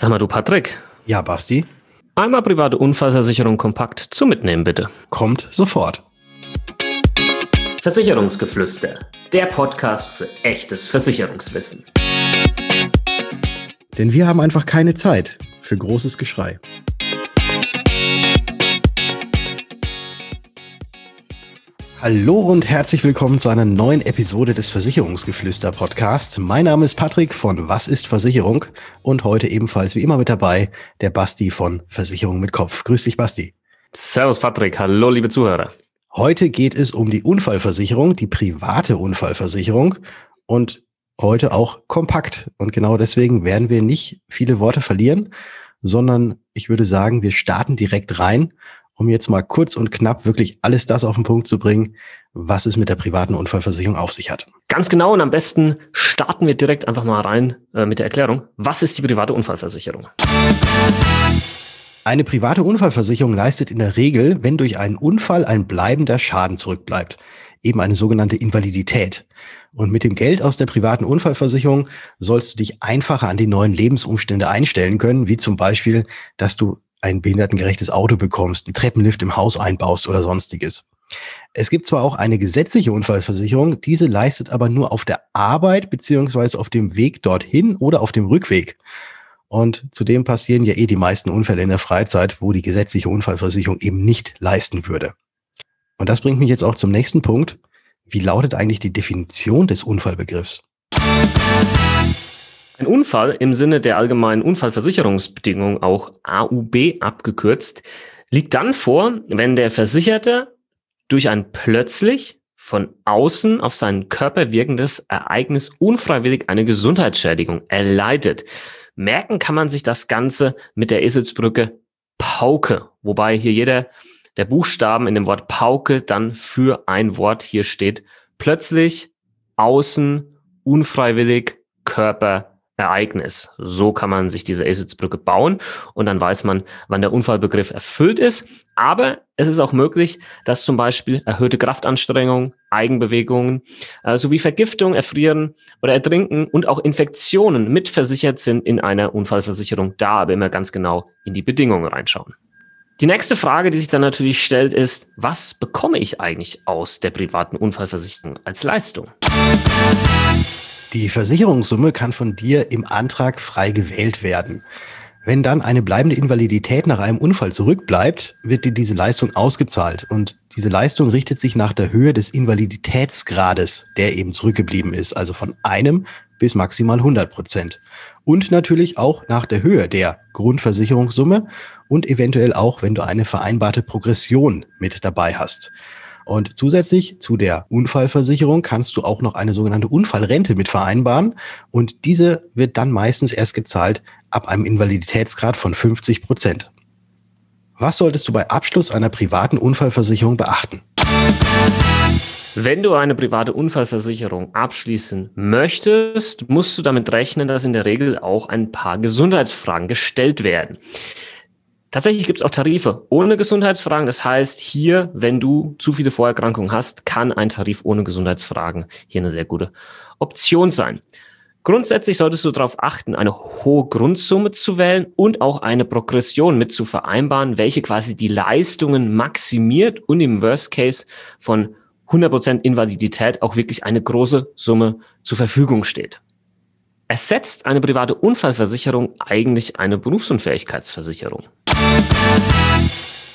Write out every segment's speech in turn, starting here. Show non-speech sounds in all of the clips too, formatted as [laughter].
Sag mal, du Patrick. Ja, Basti. Einmal private Unfallversicherung kompakt zum Mitnehmen, bitte. Kommt sofort. Versicherungsgeflüster. Der Podcast für echtes Versicherungswissen. Denn wir haben einfach keine Zeit für großes Geschrei. Hallo und herzlich willkommen zu einer neuen Episode des Versicherungsgeflüster Podcast. Mein Name ist Patrick von Was ist Versicherung und heute ebenfalls wie immer mit dabei der Basti von Versicherung mit Kopf. Grüß dich, Basti. Servus, Patrick. Hallo, liebe Zuhörer. Heute geht es um die Unfallversicherung, die private Unfallversicherung und heute auch kompakt. Und genau deswegen werden wir nicht viele Worte verlieren, sondern ich würde sagen, wir starten direkt rein um jetzt mal kurz und knapp wirklich alles das auf den Punkt zu bringen, was es mit der privaten Unfallversicherung auf sich hat. Ganz genau und am besten starten wir direkt einfach mal rein äh, mit der Erklärung. Was ist die private Unfallversicherung? Eine private Unfallversicherung leistet in der Regel, wenn durch einen Unfall ein bleibender Schaden zurückbleibt, eben eine sogenannte Invalidität. Und mit dem Geld aus der privaten Unfallversicherung sollst du dich einfacher an die neuen Lebensumstände einstellen können, wie zum Beispiel, dass du ein behindertengerechtes Auto bekommst, einen Treppenlift im Haus einbaust oder sonstiges. Es gibt zwar auch eine gesetzliche Unfallversicherung, diese leistet aber nur auf der Arbeit beziehungsweise auf dem Weg dorthin oder auf dem Rückweg. Und zudem passieren ja eh die meisten Unfälle in der Freizeit, wo die gesetzliche Unfallversicherung eben nicht leisten würde. Und das bringt mich jetzt auch zum nächsten Punkt. Wie lautet eigentlich die Definition des Unfallbegriffs? Ein Unfall im Sinne der allgemeinen Unfallversicherungsbedingungen, auch AUB abgekürzt, liegt dann vor, wenn der Versicherte durch ein plötzlich von außen auf seinen Körper wirkendes Ereignis unfreiwillig eine Gesundheitsschädigung erleidet. Merken kann man sich das Ganze mit der Eselsbrücke Pauke, wobei hier jeder der Buchstaben in dem Wort Pauke dann für ein Wort hier steht. Plötzlich, außen, unfreiwillig, Körper, Ereignis. So kann man sich diese Eselsbrücke bauen und dann weiß man, wann der Unfallbegriff erfüllt ist. Aber es ist auch möglich, dass zum Beispiel erhöhte Kraftanstrengung, Eigenbewegungen äh, sowie Vergiftung, Erfrieren oder Ertrinken und auch Infektionen mitversichert sind in einer Unfallversicherung. Da aber immer ganz genau in die Bedingungen reinschauen. Die nächste Frage, die sich dann natürlich stellt, ist, was bekomme ich eigentlich aus der privaten Unfallversicherung als Leistung? Die Versicherungssumme kann von dir im Antrag frei gewählt werden. Wenn dann eine bleibende Invalidität nach einem Unfall zurückbleibt, wird dir diese Leistung ausgezahlt. Und diese Leistung richtet sich nach der Höhe des Invaliditätsgrades, der eben zurückgeblieben ist, also von einem bis maximal 100 Prozent. Und natürlich auch nach der Höhe der Grundversicherungssumme und eventuell auch, wenn du eine vereinbarte Progression mit dabei hast. Und zusätzlich zu der Unfallversicherung kannst du auch noch eine sogenannte Unfallrente mit vereinbaren. Und diese wird dann meistens erst gezahlt ab einem Invaliditätsgrad von 50 Prozent. Was solltest du bei Abschluss einer privaten Unfallversicherung beachten? Wenn du eine private Unfallversicherung abschließen möchtest, musst du damit rechnen, dass in der Regel auch ein paar Gesundheitsfragen gestellt werden. Tatsächlich gibt es auch Tarife ohne Gesundheitsfragen. Das heißt, hier, wenn du zu viele Vorerkrankungen hast, kann ein Tarif ohne Gesundheitsfragen hier eine sehr gute Option sein. Grundsätzlich solltest du darauf achten, eine hohe Grundsumme zu wählen und auch eine Progression mit zu vereinbaren, welche quasi die Leistungen maximiert und im Worst Case von 100% Invalidität auch wirklich eine große Summe zur Verfügung steht. Ersetzt eine private Unfallversicherung eigentlich eine Berufsunfähigkeitsversicherung?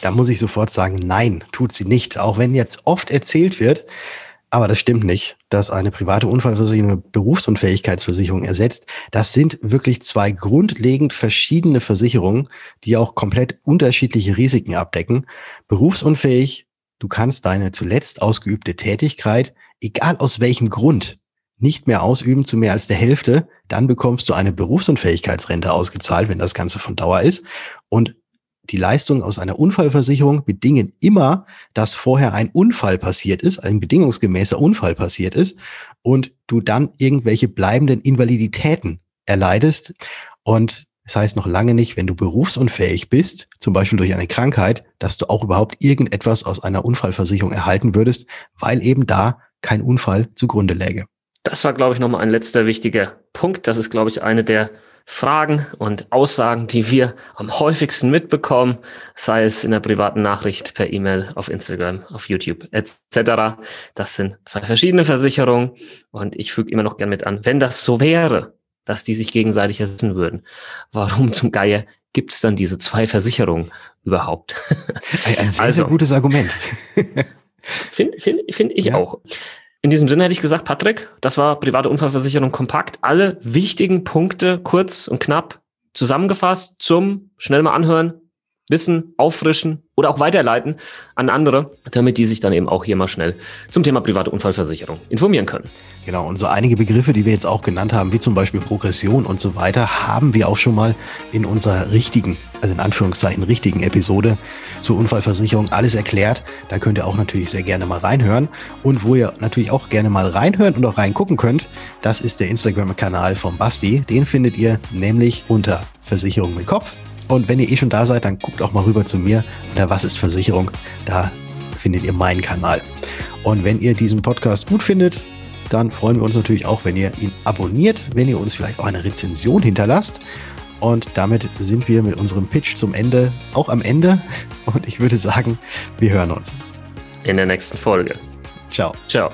Da muss ich sofort sagen, nein, tut sie nicht. Auch wenn jetzt oft erzählt wird, aber das stimmt nicht, dass eine private Unfallversicherung eine Berufsunfähigkeitsversicherung ersetzt. Das sind wirklich zwei grundlegend verschiedene Versicherungen, die auch komplett unterschiedliche Risiken abdecken. Berufsunfähig, du kannst deine zuletzt ausgeübte Tätigkeit, egal aus welchem Grund, nicht mehr ausüben zu mehr als der Hälfte, dann bekommst du eine Berufsunfähigkeitsrente ausgezahlt, wenn das Ganze von Dauer ist. Und die Leistungen aus einer Unfallversicherung bedingen immer, dass vorher ein Unfall passiert ist, ein bedingungsgemäßer Unfall passiert ist und du dann irgendwelche bleibenden Invaliditäten erleidest. Und das heißt noch lange nicht, wenn du berufsunfähig bist, zum Beispiel durch eine Krankheit, dass du auch überhaupt irgendetwas aus einer Unfallversicherung erhalten würdest, weil eben da kein Unfall zugrunde läge. Das war, glaube ich, nochmal ein letzter wichtiger Punkt. Das ist, glaube ich, eine der Fragen und Aussagen, die wir am häufigsten mitbekommen, sei es in der privaten Nachricht, per E-Mail, auf Instagram, auf YouTube etc. Das sind zwei verschiedene Versicherungen und ich füge immer noch gern mit an, wenn das so wäre, dass die sich gegenseitig ersetzen würden, warum zum Geier gibt es dann diese zwei Versicherungen überhaupt? Ein sehr, also, sehr gutes Argument. [laughs] Finde find, find ich ja. auch. In diesem Sinne hätte ich gesagt, Patrick, das war private Unfallversicherung kompakt. Alle wichtigen Punkte kurz und knapp zusammengefasst zum schnell mal anhören, wissen, auffrischen oder auch weiterleiten an andere, damit die sich dann eben auch hier mal schnell zum Thema private Unfallversicherung informieren können. Genau, und so einige Begriffe, die wir jetzt auch genannt haben, wie zum Beispiel Progression und so weiter, haben wir auch schon mal in unserer richtigen, also in Anführungszeichen richtigen Episode zur Unfallversicherung alles erklärt. Da könnt ihr auch natürlich sehr gerne mal reinhören. Und wo ihr natürlich auch gerne mal reinhören und auch reingucken könnt, das ist der Instagram-Kanal von Basti. Den findet ihr nämlich unter Versicherung mit Kopf. Und wenn ihr eh schon da seid, dann guckt auch mal rüber zu mir unter Was ist Versicherung? Da findet ihr meinen Kanal. Und wenn ihr diesen Podcast gut findet, dann freuen wir uns natürlich auch, wenn ihr ihn abonniert, wenn ihr uns vielleicht auch eine Rezension hinterlasst. Und damit sind wir mit unserem Pitch zum Ende auch am Ende. Und ich würde sagen, wir hören uns. In der nächsten Folge. Ciao. Ciao.